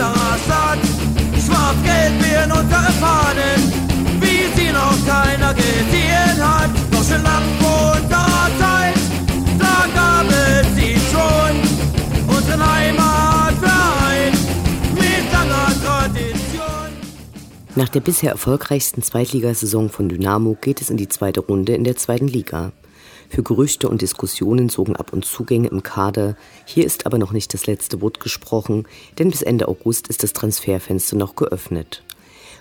unserer Stadt. Schwarz-Gelb werden unsere Fahnen, wie sie noch keiner gesehen hat. Doch schon lang vor unserer Zeit, da gab es sie schon. Unseren Heimatverein mit langer Tradition. Nach der bisher erfolgreichsten Zweitligasaison von Dynamo geht es in die zweite Runde in der zweiten Liga. Für Gerüchte und Diskussionen sorgen ab und Zugänge im Kader. Hier ist aber noch nicht das letzte Wort gesprochen, denn bis Ende August ist das Transferfenster noch geöffnet.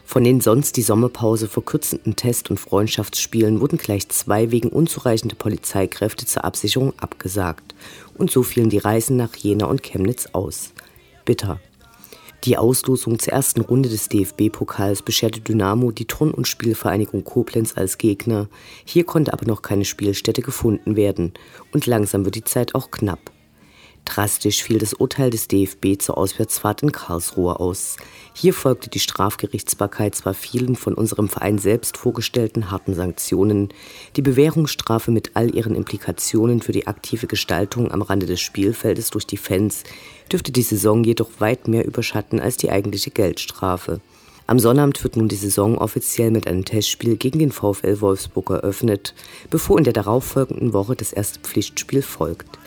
Von den sonst die Sommerpause verkürzenden Test- und Freundschaftsspielen wurden gleich zwei wegen unzureichender Polizeikräfte zur Absicherung abgesagt. Und so fielen die Reisen nach Jena und Chemnitz aus. Bitter. Die Auslosung zur ersten Runde des DFB-Pokals bescherte Dynamo die Turn- und Spielvereinigung Koblenz als Gegner. Hier konnte aber noch keine Spielstätte gefunden werden und langsam wird die Zeit auch knapp. Drastisch fiel das Urteil des DFB zur Auswärtsfahrt in Karlsruhe aus. Hier folgte die Strafgerichtsbarkeit zwar vielen von unserem Verein selbst vorgestellten harten Sanktionen, die Bewährungsstrafe mit all ihren Implikationen für die aktive Gestaltung am Rande des Spielfeldes durch die Fans dürfte die Saison jedoch weit mehr überschatten als die eigentliche Geldstrafe. Am Sonnabend wird nun die Saison offiziell mit einem Testspiel gegen den VfL Wolfsburg eröffnet, bevor in der darauffolgenden Woche das erste Pflichtspiel folgt.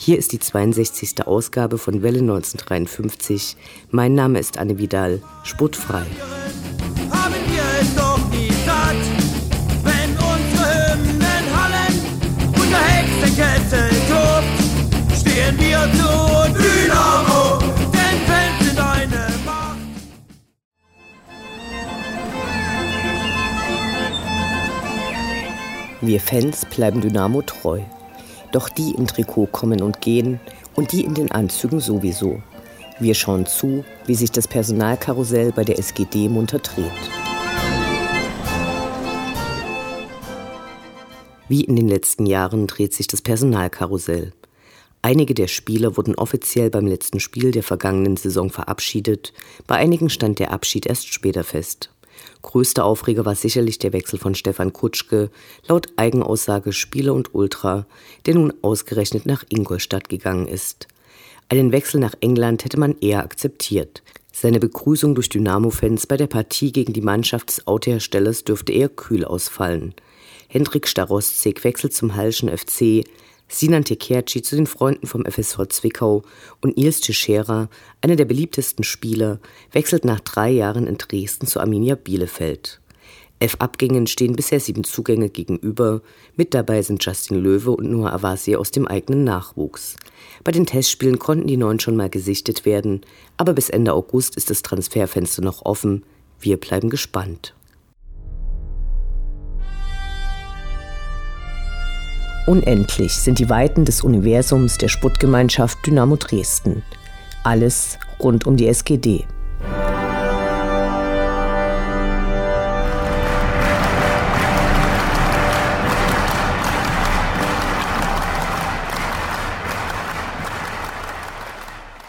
Hier ist die 62. Ausgabe von Welle 1953. Mein Name ist Anne Vidal, sportfrei. Haben wir es doch nie satt, wenn unsere Hymnen hallen und der Hexenkessel tobt, stehen wir zu Dynamo, denn Fans sind eine Macht. Wir Fans bleiben Dynamo treu. Doch die im Trikot kommen und gehen und die in den Anzügen sowieso. Wir schauen zu, wie sich das Personalkarussell bei der SGD munter dreht. Wie in den letzten Jahren dreht sich das Personalkarussell. Einige der Spieler wurden offiziell beim letzten Spiel der vergangenen Saison verabschiedet, bei einigen stand der Abschied erst später fest. Größter Aufreger war sicherlich der Wechsel von Stefan Kutschke, laut Eigenaussage Spieler und Ultra, der nun ausgerechnet nach Ingolstadt gegangen ist. Einen Wechsel nach England hätte man eher akzeptiert. Seine Begrüßung durch Dynamo-Fans bei der Partie gegen die Mannschaft des Autoherstellers dürfte eher kühl ausfallen. Hendrik Starostzig wechselt zum Hallschen FC, Sinan Tekerci zu den Freunden vom FSV Zwickau und Nils Teixeira, einer der beliebtesten Spieler, wechselt nach drei Jahren in Dresden zu Arminia Bielefeld. Elf Abgängen stehen bisher sieben Zugänge gegenüber. Mit dabei sind Justin Löwe und Noah Avasi aus dem eigenen Nachwuchs. Bei den Testspielen konnten die neun schon mal gesichtet werden, aber bis Ende August ist das Transferfenster noch offen. Wir bleiben gespannt. Unendlich sind die Weiten des Universums der Sputtgemeinschaft Dynamo Dresden. Alles rund um die SGD.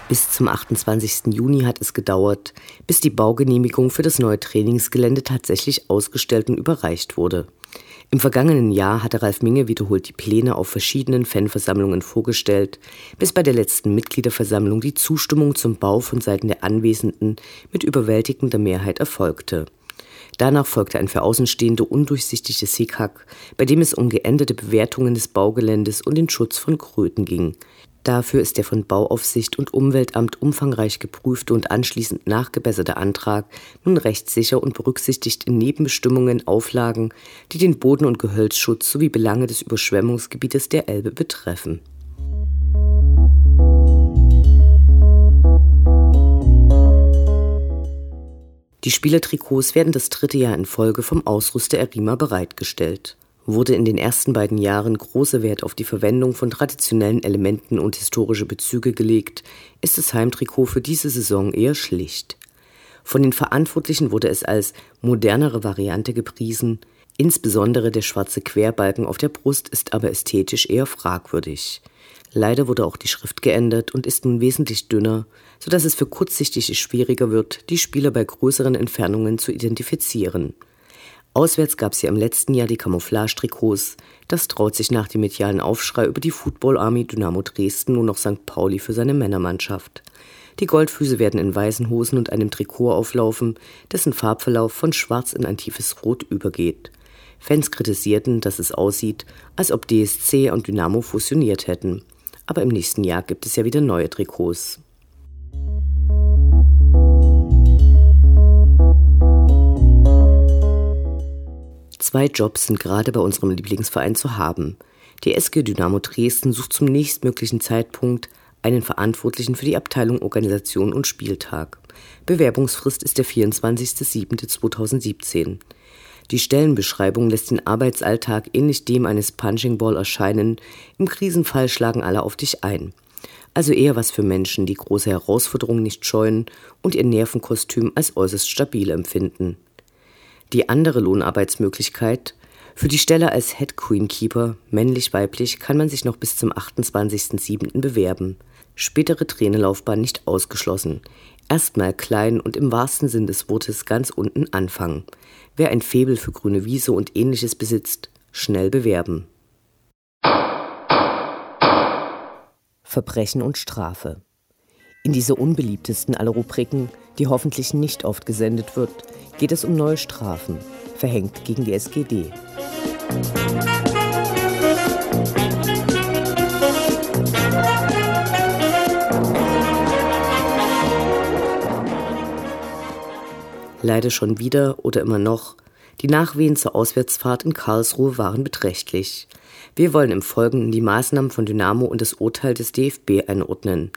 Bis zum 28. Juni hat es gedauert, bis die Baugenehmigung für das neue Trainingsgelände tatsächlich ausgestellt und überreicht wurde. Im vergangenen Jahr hatte Ralf Minge wiederholt die Pläne auf verschiedenen Fanversammlungen vorgestellt, bis bei der letzten Mitgliederversammlung die Zustimmung zum Bau von Seiten der Anwesenden mit überwältigender Mehrheit erfolgte. Danach folgte ein für Außenstehende undurchsichtiges Hickhack, bei dem es um geänderte Bewertungen des Baugeländes und den Schutz von Kröten ging. Dafür ist der von Bauaufsicht und Umweltamt umfangreich geprüfte und anschließend nachgebesserte Antrag nun rechtssicher und berücksichtigt in Nebenbestimmungen Auflagen, die den Boden- und Gehölzschutz sowie Belange des Überschwemmungsgebietes der Elbe betreffen. Die Spielertrikots werden das dritte Jahr in Folge vom Ausrüster Erima bereitgestellt wurde in den ersten beiden Jahren großer Wert auf die Verwendung von traditionellen Elementen und historische Bezüge gelegt, ist das Heimtrikot für diese Saison eher schlicht. Von den Verantwortlichen wurde es als modernere Variante gepriesen, insbesondere der schwarze Querbalken auf der Brust ist aber ästhetisch eher fragwürdig. Leider wurde auch die Schrift geändert und ist nun wesentlich dünner, so dass es für Kurzsichtige schwieriger wird, die Spieler bei größeren Entfernungen zu identifizieren. Auswärts gab es ja im letzten Jahr die Camouflage-Trikots. Das traut sich nach dem medialen Aufschrei über die Football Army Dynamo Dresden nur noch St. Pauli für seine Männermannschaft. Die Goldfüße werden in weißen Hosen und einem Trikot auflaufen, dessen Farbverlauf von schwarz in ein tiefes Rot übergeht. Fans kritisierten, dass es aussieht, als ob DSC und Dynamo fusioniert hätten. Aber im nächsten Jahr gibt es ja wieder neue Trikots. Zwei Jobs sind gerade bei unserem Lieblingsverein zu haben. Die SG Dynamo Dresden sucht zum nächstmöglichen Zeitpunkt einen Verantwortlichen für die Abteilung Organisation und Spieltag. Bewerbungsfrist ist der 24.07.2017. Die Stellenbeschreibung lässt den Arbeitsalltag ähnlich dem eines Punching Ball erscheinen. Im Krisenfall schlagen alle auf dich ein. Also eher was für Menschen, die große Herausforderungen nicht scheuen und ihr Nervenkostüm als äußerst stabil empfinden. Die andere Lohnarbeitsmöglichkeit für die Stelle als Head Queenkeeper, männlich-weiblich, kann man sich noch bis zum 28.07. bewerben. Spätere Trainerlaufbahn nicht ausgeschlossen. Erstmal klein und im wahrsten Sinn des Wortes ganz unten anfangen. Wer ein Febel für grüne Wiese und ähnliches besitzt, schnell bewerben. Verbrechen und Strafe. In dieser unbeliebtesten aller Rubriken, die hoffentlich nicht oft gesendet wird, geht es um neue Strafen, verhängt gegen die SGD. Leider schon wieder oder immer noch. Die Nachwehen zur Auswärtsfahrt in Karlsruhe waren beträchtlich. Wir wollen im Folgenden die Maßnahmen von Dynamo und das Urteil des DFB einordnen.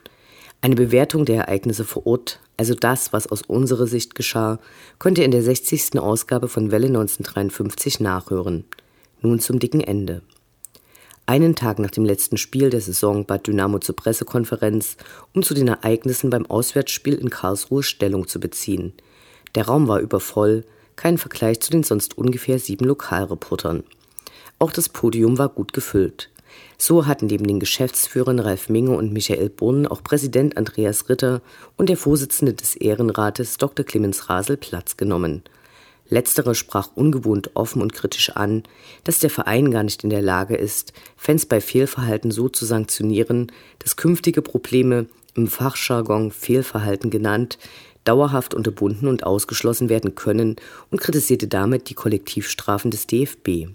Eine Bewertung der Ereignisse vor Ort, also das, was aus unserer Sicht geschah, könnt ihr in der 60. Ausgabe von Welle 1953 nachhören. Nun zum dicken Ende. Einen Tag nach dem letzten Spiel der Saison bat Dynamo zur Pressekonferenz, um zu den Ereignissen beim Auswärtsspiel in Karlsruhe Stellung zu beziehen. Der Raum war übervoll, kein Vergleich zu den sonst ungefähr sieben Lokalreportern. Auch das Podium war gut gefüllt. So hatten neben den Geschäftsführern Ralf Minge und Michael Brunn auch Präsident Andreas Ritter und der Vorsitzende des Ehrenrates Dr. Clemens Rasel Platz genommen. Letzterer sprach ungewohnt offen und kritisch an, dass der Verein gar nicht in der Lage ist, Fans bei Fehlverhalten so zu sanktionieren, dass künftige Probleme, im Fachjargon Fehlverhalten genannt, dauerhaft unterbunden und ausgeschlossen werden können und kritisierte damit die Kollektivstrafen des DFB.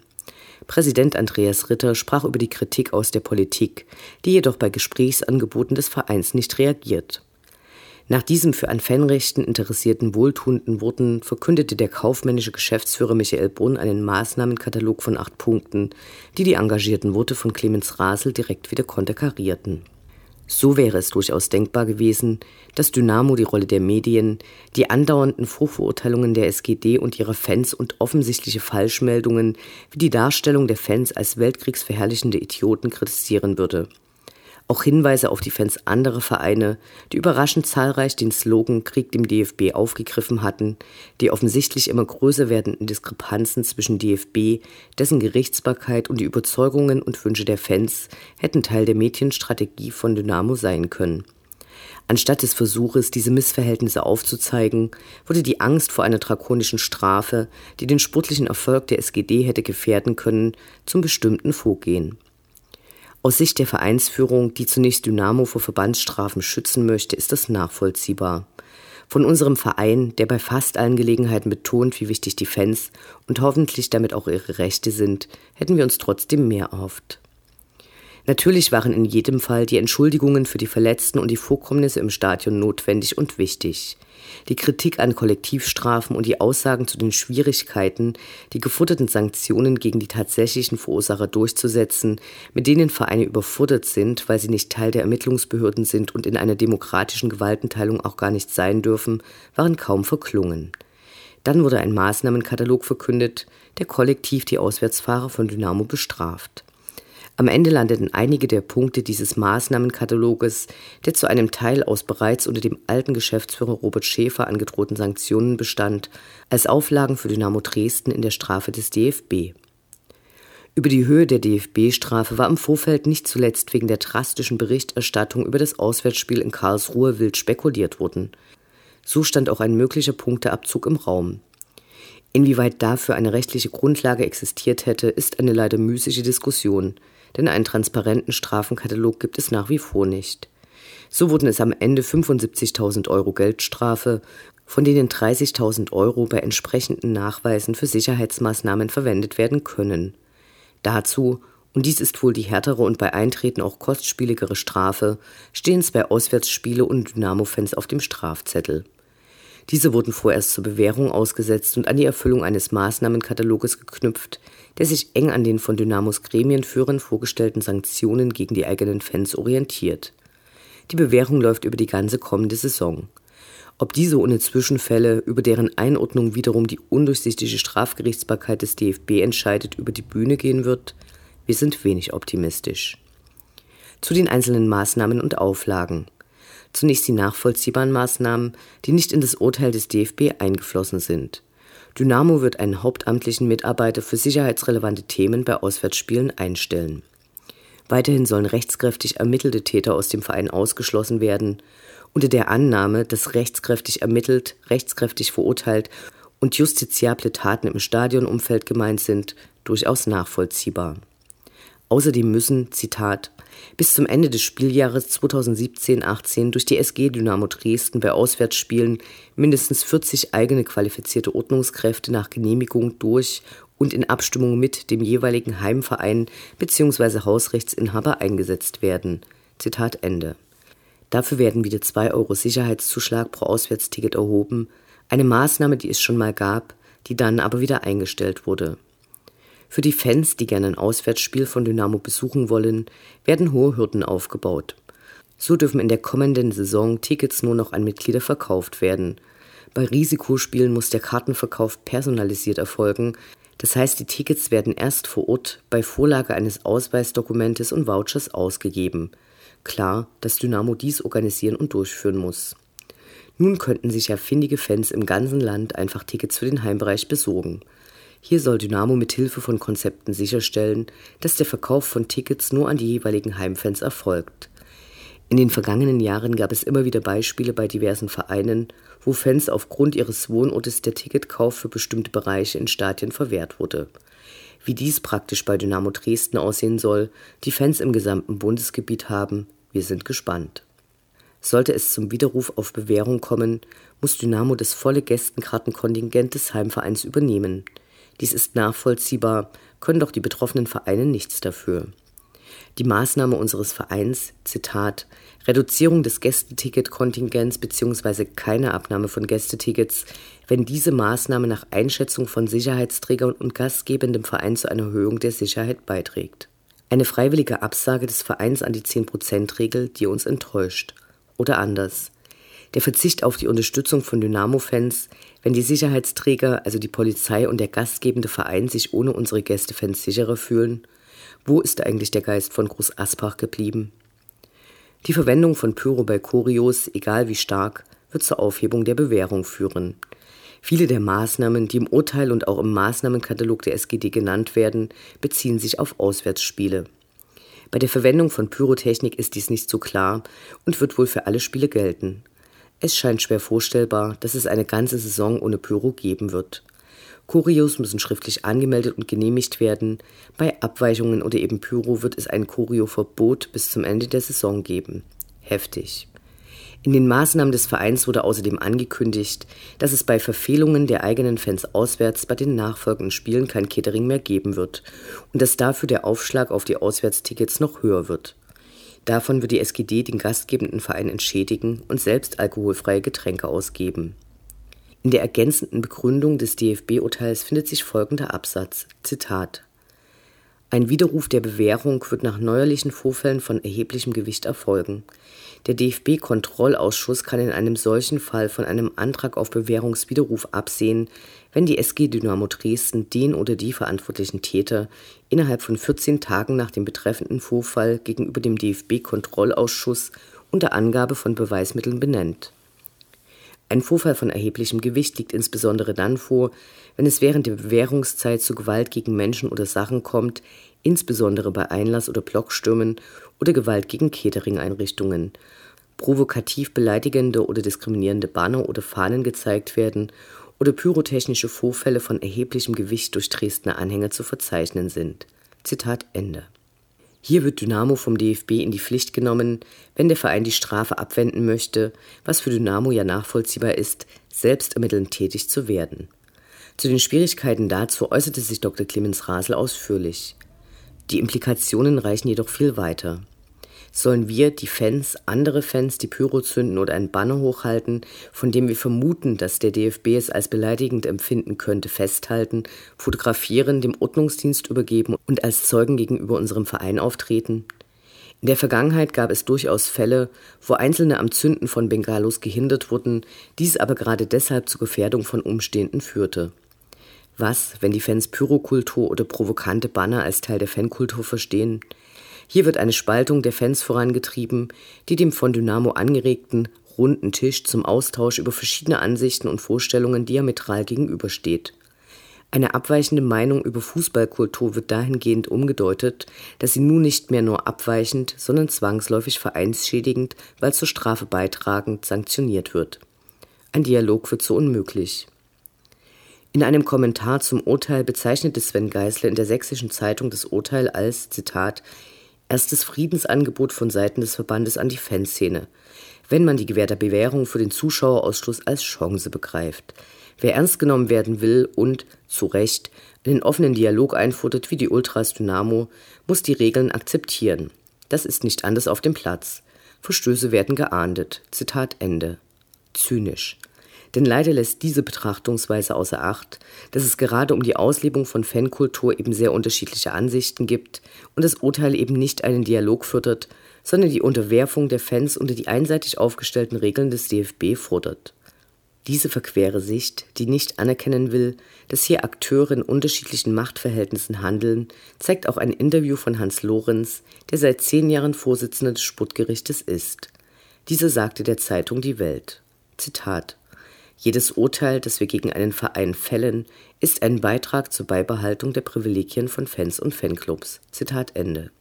Präsident Andreas Ritter sprach über die Kritik aus der Politik, die jedoch bei Gesprächsangeboten des Vereins nicht reagiert. Nach diesem für an Fanrechten interessierten wohltuenden Worten verkündete der kaufmännische Geschäftsführer Michael Brunn einen Maßnahmenkatalog von acht Punkten, die die engagierten Worte von Clemens Rasel direkt wieder konterkarierten. So wäre es durchaus denkbar gewesen, dass Dynamo die Rolle der Medien, die andauernden Vorverurteilungen der SGD und ihrer Fans und offensichtliche Falschmeldungen wie die Darstellung der Fans als weltkriegsverherrlichende Idioten kritisieren würde auch Hinweise auf die Fans anderer Vereine, die überraschend zahlreich den Slogan Krieg dem DFB aufgegriffen hatten, die offensichtlich immer größer werdenden Diskrepanzen zwischen DFB, dessen Gerichtsbarkeit und die Überzeugungen und Wünsche der Fans hätten Teil der Medienstrategie von Dynamo sein können. Anstatt des Versuches, diese Missverhältnisse aufzuzeigen, wurde die Angst vor einer drakonischen Strafe, die den sportlichen Erfolg der SGD hätte gefährden können, zum bestimmten Vorgehen. Aus Sicht der Vereinsführung, die zunächst Dynamo vor Verbandsstrafen schützen möchte, ist das nachvollziehbar. Von unserem Verein, der bei fast allen Gelegenheiten betont, wie wichtig die Fans und hoffentlich damit auch ihre Rechte sind, hätten wir uns trotzdem mehr erhofft. Natürlich waren in jedem Fall die Entschuldigungen für die Verletzten und die Vorkommnisse im Stadion notwendig und wichtig. Die Kritik an Kollektivstrafen und die Aussagen zu den Schwierigkeiten, die geforderten Sanktionen gegen die tatsächlichen Verursacher durchzusetzen, mit denen Vereine überfordert sind, weil sie nicht Teil der Ermittlungsbehörden sind und in einer demokratischen Gewaltenteilung auch gar nicht sein dürfen, waren kaum verklungen. Dann wurde ein Maßnahmenkatalog verkündet, der kollektiv die Auswärtsfahrer von Dynamo bestraft. Am Ende landeten einige der Punkte dieses Maßnahmenkataloges, der zu einem Teil aus bereits unter dem alten Geschäftsführer Robert Schäfer angedrohten Sanktionen bestand, als Auflagen für Dynamo Dresden in der Strafe des DFB. Über die Höhe der DFB-Strafe war im Vorfeld nicht zuletzt wegen der drastischen Berichterstattung über das Auswärtsspiel in Karlsruhe wild spekuliert worden. So stand auch ein möglicher Punkteabzug im Raum. Inwieweit dafür eine rechtliche Grundlage existiert hätte, ist eine leider müßige Diskussion denn einen transparenten Strafenkatalog gibt es nach wie vor nicht. So wurden es am Ende 75.000 Euro Geldstrafe, von denen 30.000 Euro bei entsprechenden Nachweisen für Sicherheitsmaßnahmen verwendet werden können. Dazu, und dies ist wohl die härtere und bei Eintreten auch kostspieligere Strafe, stehen zwei Auswärtsspiele und Dynamo-Fans auf dem Strafzettel. Diese wurden vorerst zur Bewährung ausgesetzt und an die Erfüllung eines Maßnahmenkataloges geknüpft, der sich eng an den von Dynamos Gremienführern vorgestellten Sanktionen gegen die eigenen Fans orientiert. Die Bewährung läuft über die ganze kommende Saison. Ob diese ohne Zwischenfälle, über deren Einordnung wiederum die undurchsichtige Strafgerichtsbarkeit des DFB entscheidet, über die Bühne gehen wird, wir sind wenig optimistisch. Zu den einzelnen Maßnahmen und Auflagen. Zunächst die nachvollziehbaren Maßnahmen, die nicht in das Urteil des DFB eingeflossen sind. Dynamo wird einen hauptamtlichen Mitarbeiter für sicherheitsrelevante Themen bei Auswärtsspielen einstellen. Weiterhin sollen rechtskräftig ermittelte Täter aus dem Verein ausgeschlossen werden, unter der Annahme, dass rechtskräftig ermittelt, rechtskräftig verurteilt und justiziable Taten im Stadionumfeld gemeint sind, durchaus nachvollziehbar. Außerdem müssen, Zitat, bis zum Ende des Spieljahres 2017-18 durch die SG Dynamo Dresden bei Auswärtsspielen mindestens 40 eigene qualifizierte Ordnungskräfte nach Genehmigung durch und in Abstimmung mit dem jeweiligen Heimverein bzw. Hausrechtsinhaber eingesetzt werden. Zitat Ende. Dafür werden wieder 2 Euro Sicherheitszuschlag pro Auswärtsticket erhoben, eine Maßnahme, die es schon mal gab, die dann aber wieder eingestellt wurde. Für die Fans, die gerne ein Auswärtsspiel von Dynamo besuchen wollen, werden hohe Hürden aufgebaut. So dürfen in der kommenden Saison Tickets nur noch an Mitglieder verkauft werden. Bei Risikospielen muss der Kartenverkauf personalisiert erfolgen. Das heißt, die Tickets werden erst vor Ort bei Vorlage eines Ausweisdokumentes und Vouchers ausgegeben. Klar, dass Dynamo dies organisieren und durchführen muss. Nun könnten sich ja findige Fans im ganzen Land einfach Tickets für den Heimbereich besorgen. Hier soll Dynamo mit Hilfe von Konzepten sicherstellen, dass der Verkauf von Tickets nur an die jeweiligen Heimfans erfolgt. In den vergangenen Jahren gab es immer wieder Beispiele bei diversen Vereinen, wo Fans aufgrund ihres Wohnortes der Ticketkauf für bestimmte Bereiche in Stadien verwehrt wurde. Wie dies praktisch bei Dynamo Dresden aussehen soll, die Fans im gesamten Bundesgebiet haben, wir sind gespannt. Sollte es zum Widerruf auf Bewährung kommen, muss Dynamo das volle Gästenkartenkontingent des Heimvereins übernehmen. Dies ist nachvollziehbar, können doch die betroffenen Vereine nichts dafür. Die Maßnahme unseres Vereins, Zitat, Reduzierung des Gästeticket-Kontingents bzw. keine Abnahme von Gästetickets, wenn diese Maßnahme nach Einschätzung von Sicherheitsträgern und gastgebendem Verein zu einer Erhöhung der Sicherheit beiträgt. Eine freiwillige Absage des Vereins an die 10%-Regel, die uns enttäuscht. Oder anders der Verzicht auf die Unterstützung von Dynamo-Fans, wenn die Sicherheitsträger, also die Polizei und der gastgebende Verein sich ohne unsere Gästefans sicherer fühlen? Wo ist eigentlich der Geist von Groß Aspach geblieben? Die Verwendung von Pyro bei Choreos, egal wie stark, wird zur Aufhebung der Bewährung führen. Viele der Maßnahmen, die im Urteil und auch im Maßnahmenkatalog der SGD genannt werden, beziehen sich auf Auswärtsspiele. Bei der Verwendung von Pyrotechnik ist dies nicht so klar und wird wohl für alle Spiele gelten. Es scheint schwer vorstellbar, dass es eine ganze Saison ohne Pyro geben wird. Choreos müssen schriftlich angemeldet und genehmigt werden. Bei Abweichungen oder eben Pyro wird es ein Choreo-Verbot bis zum Ende der Saison geben. Heftig. In den Maßnahmen des Vereins wurde außerdem angekündigt, dass es bei Verfehlungen der eigenen Fans auswärts bei den nachfolgenden Spielen kein Catering mehr geben wird und dass dafür der Aufschlag auf die Auswärtstickets noch höher wird. Davon wird die SGD den gastgebenden Verein entschädigen und selbst alkoholfreie Getränke ausgeben. In der ergänzenden Begründung des DFB-Urteils findet sich folgender Absatz: Zitat ein Widerruf der Bewährung wird nach neuerlichen Vorfällen von erheblichem Gewicht erfolgen. Der DFB-Kontrollausschuss kann in einem solchen Fall von einem Antrag auf Bewährungswiderruf absehen, wenn die SG Dynamo Dresden den oder die verantwortlichen Täter innerhalb von 14 Tagen nach dem betreffenden Vorfall gegenüber dem DFB-Kontrollausschuss unter Angabe von Beweismitteln benennt. Ein Vorfall von erheblichem Gewicht liegt insbesondere dann vor, wenn es während der Bewährungszeit zu Gewalt gegen Menschen oder Sachen kommt, insbesondere bei Einlass- oder Blockstürmen oder Gewalt gegen Catering-Einrichtungen, provokativ beleidigende oder diskriminierende Banner oder Fahnen gezeigt werden oder pyrotechnische Vorfälle von erheblichem Gewicht durch Dresdner Anhänger zu verzeichnen sind. Zitat Ende. Hier wird Dynamo vom DFB in die Pflicht genommen, wenn der Verein die Strafe abwenden möchte, was für Dynamo ja nachvollziehbar ist, selbst ermittelnd tätig zu werden. Zu den Schwierigkeiten dazu äußerte sich Dr. Clemens Rasel ausführlich. Die Implikationen reichen jedoch viel weiter. Sollen wir, die Fans, andere Fans, die Pyro zünden oder einen Banner hochhalten, von dem wir vermuten, dass der DFB es als beleidigend empfinden könnte, festhalten, fotografieren, dem Ordnungsdienst übergeben und als Zeugen gegenüber unserem Verein auftreten? In der Vergangenheit gab es durchaus Fälle, wo Einzelne am Zünden von Bengalos gehindert wurden, dies aber gerade deshalb zur Gefährdung von Umstehenden führte. Was, wenn die Fans Pyrokultur oder provokante Banner als Teil der Fankultur verstehen? Hier wird eine Spaltung der Fans vorangetrieben, die dem von Dynamo angeregten runden Tisch zum Austausch über verschiedene Ansichten und Vorstellungen diametral gegenübersteht. Eine abweichende Meinung über Fußballkultur wird dahingehend umgedeutet, dass sie nun nicht mehr nur abweichend, sondern zwangsläufig vereinsschädigend, weil zur Strafe beitragend sanktioniert wird. Ein Dialog wird so unmöglich. In einem Kommentar zum Urteil bezeichnete Sven Geißler in der Sächsischen Zeitung das Urteil als, Zitat, erstes Friedensangebot von Seiten des Verbandes an die Fanszene, wenn man die gewährte Bewährung für den Zuschauerausschluss als Chance begreift. Wer ernst genommen werden will und, zu Recht, einen offenen Dialog einfordert wie die Ultras Dynamo, muss die Regeln akzeptieren. Das ist nicht anders auf dem Platz. Verstöße werden geahndet. Zitat Ende. Zynisch. Denn leider lässt diese Betrachtungsweise außer Acht, dass es gerade um die Auslebung von Fankultur eben sehr unterschiedliche Ansichten gibt und das Urteil eben nicht einen Dialog fördert, sondern die Unterwerfung der Fans unter die einseitig aufgestellten Regeln des DFB fordert. Diese verquere Sicht, die nicht anerkennen will, dass hier Akteure in unterschiedlichen Machtverhältnissen handeln, zeigt auch ein Interview von Hans Lorenz, der seit zehn Jahren Vorsitzender des Sputtgerichtes ist. Dieser sagte der Zeitung Die Welt. Zitat jedes Urteil, das wir gegen einen Verein fällen, ist ein Beitrag zur Beibehaltung der Privilegien von Fans und Fanclubs. Zitat Ende.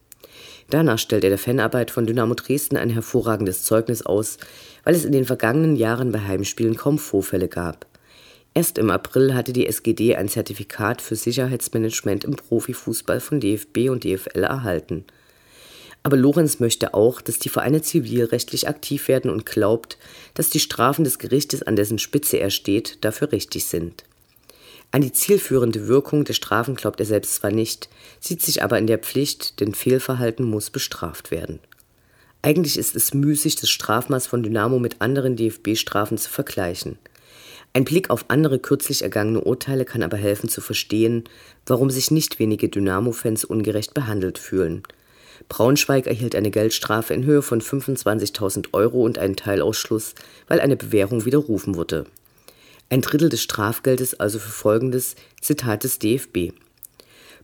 Danach stellt er der Fanarbeit von Dynamo Dresden ein hervorragendes Zeugnis aus, weil es in den vergangenen Jahren bei Heimspielen kaum Vorfälle gab. Erst im April hatte die SGD ein Zertifikat für Sicherheitsmanagement im Profifußball von DFB und DFL erhalten. Aber Lorenz möchte auch, dass die Vereine zivilrechtlich aktiv werden und glaubt, dass die Strafen des Gerichtes, an dessen Spitze er steht, dafür richtig sind. An die zielführende Wirkung der Strafen glaubt er selbst zwar nicht, sieht sich aber in der Pflicht, denn Fehlverhalten muss bestraft werden. Eigentlich ist es müßig, das Strafmaß von Dynamo mit anderen DFB-Strafen zu vergleichen. Ein Blick auf andere kürzlich ergangene Urteile kann aber helfen zu verstehen, warum sich nicht wenige Dynamo-Fans ungerecht behandelt fühlen – Braunschweig erhielt eine Geldstrafe in Höhe von 25.000 Euro und einen Teilausschluss, weil eine Bewährung widerrufen wurde. Ein Drittel des Strafgeldes also für folgendes Zitat des DFB.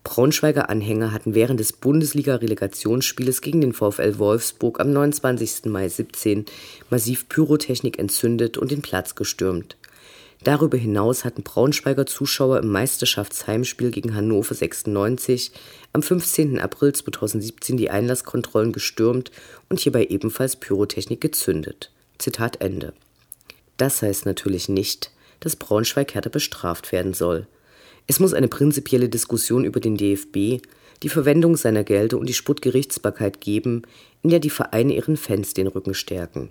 Braunschweiger Anhänger hatten während des Bundesliga-Relegationsspieles gegen den VfL Wolfsburg am 29. Mai 17 massiv Pyrotechnik entzündet und den Platz gestürmt. Darüber hinaus hatten Braunschweiger Zuschauer im Meisterschaftsheimspiel gegen Hannover 96 am 15. April 2017 die Einlasskontrollen gestürmt und hierbei ebenfalls Pyrotechnik gezündet. Zitat Ende. Das heißt natürlich nicht, dass Braunschweig härter bestraft werden soll. Es muss eine prinzipielle Diskussion über den DFB, die Verwendung seiner Gelder und die Sputtgerichtsbarkeit geben, in der die Vereine ihren Fans den Rücken stärken.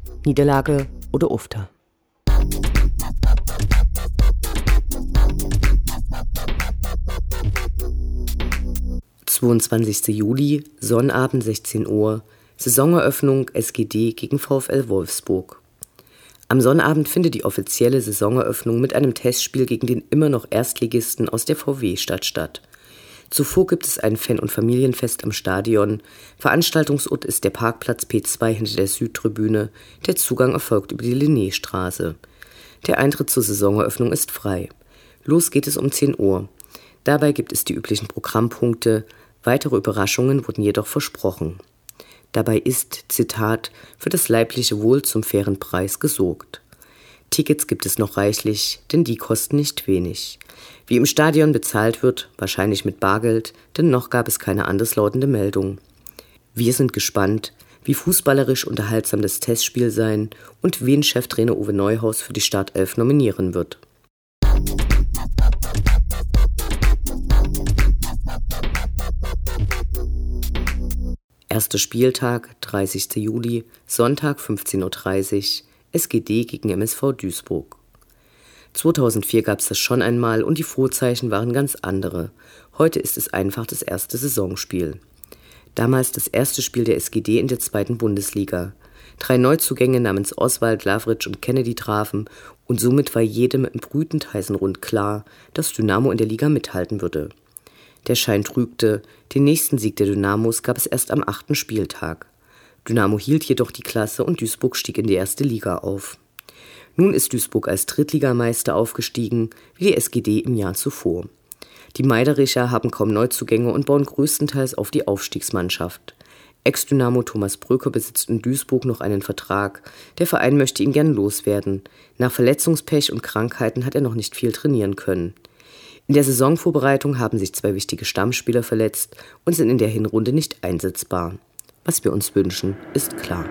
Niederlage oder Ufter. 22. Juli, Sonnabend 16 Uhr, Saisoneröffnung SGD gegen VfL Wolfsburg. Am Sonnabend findet die offizielle Saisoneröffnung mit einem Testspiel gegen den immer noch Erstligisten aus der VW-Stadt statt. Zuvor gibt es ein Fan- und Familienfest am Stadion. Veranstaltungsort ist der Parkplatz P2 hinter der Südtribüne. Der Zugang erfolgt über die Linnéstraße. Der Eintritt zur Saisoneröffnung ist frei. Los geht es um 10 Uhr. Dabei gibt es die üblichen Programmpunkte, Weitere Überraschungen wurden jedoch versprochen. Dabei ist, Zitat, für das leibliche Wohl zum fairen Preis gesorgt. Tickets gibt es noch reichlich, denn die kosten nicht wenig. Wie im Stadion bezahlt wird, wahrscheinlich mit Bargeld, denn noch gab es keine anderslautende Meldung. Wir sind gespannt, wie fußballerisch unterhaltsam das Testspiel sein und wen Cheftrainer Uwe Neuhaus für die Startelf nominieren wird. Erster Spieltag, 30. Juli, Sonntag 15.30 Uhr, SGD gegen MSV Duisburg. 2004 gab es das schon einmal und die Vorzeichen waren ganz andere. Heute ist es einfach das erste Saisonspiel. Damals das erste Spiel der SGD in der zweiten Bundesliga. Drei Neuzugänge namens Oswald, Lavritsch und Kennedy trafen und somit war jedem im brütend heißen Rund klar, dass Dynamo in der Liga mithalten würde. Der Schein trügte, den nächsten Sieg der Dynamos gab es erst am achten Spieltag. Dynamo hielt jedoch die Klasse und Duisburg stieg in die erste Liga auf. Nun ist Duisburg als Drittligameister aufgestiegen, wie die SGD im Jahr zuvor. Die Meidericher haben kaum Neuzugänge und bauen größtenteils auf die Aufstiegsmannschaft. Ex-Dynamo Thomas Bröker besitzt in Duisburg noch einen Vertrag. Der Verein möchte ihn gern loswerden. Nach Verletzungspech und Krankheiten hat er noch nicht viel trainieren können. In der Saisonvorbereitung haben sich zwei wichtige Stammspieler verletzt und sind in der Hinrunde nicht einsetzbar. Was wir uns wünschen, ist klar.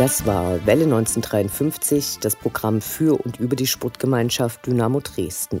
Das war Welle 1953, das Programm für und über die Sportgemeinschaft Dynamo Dresden.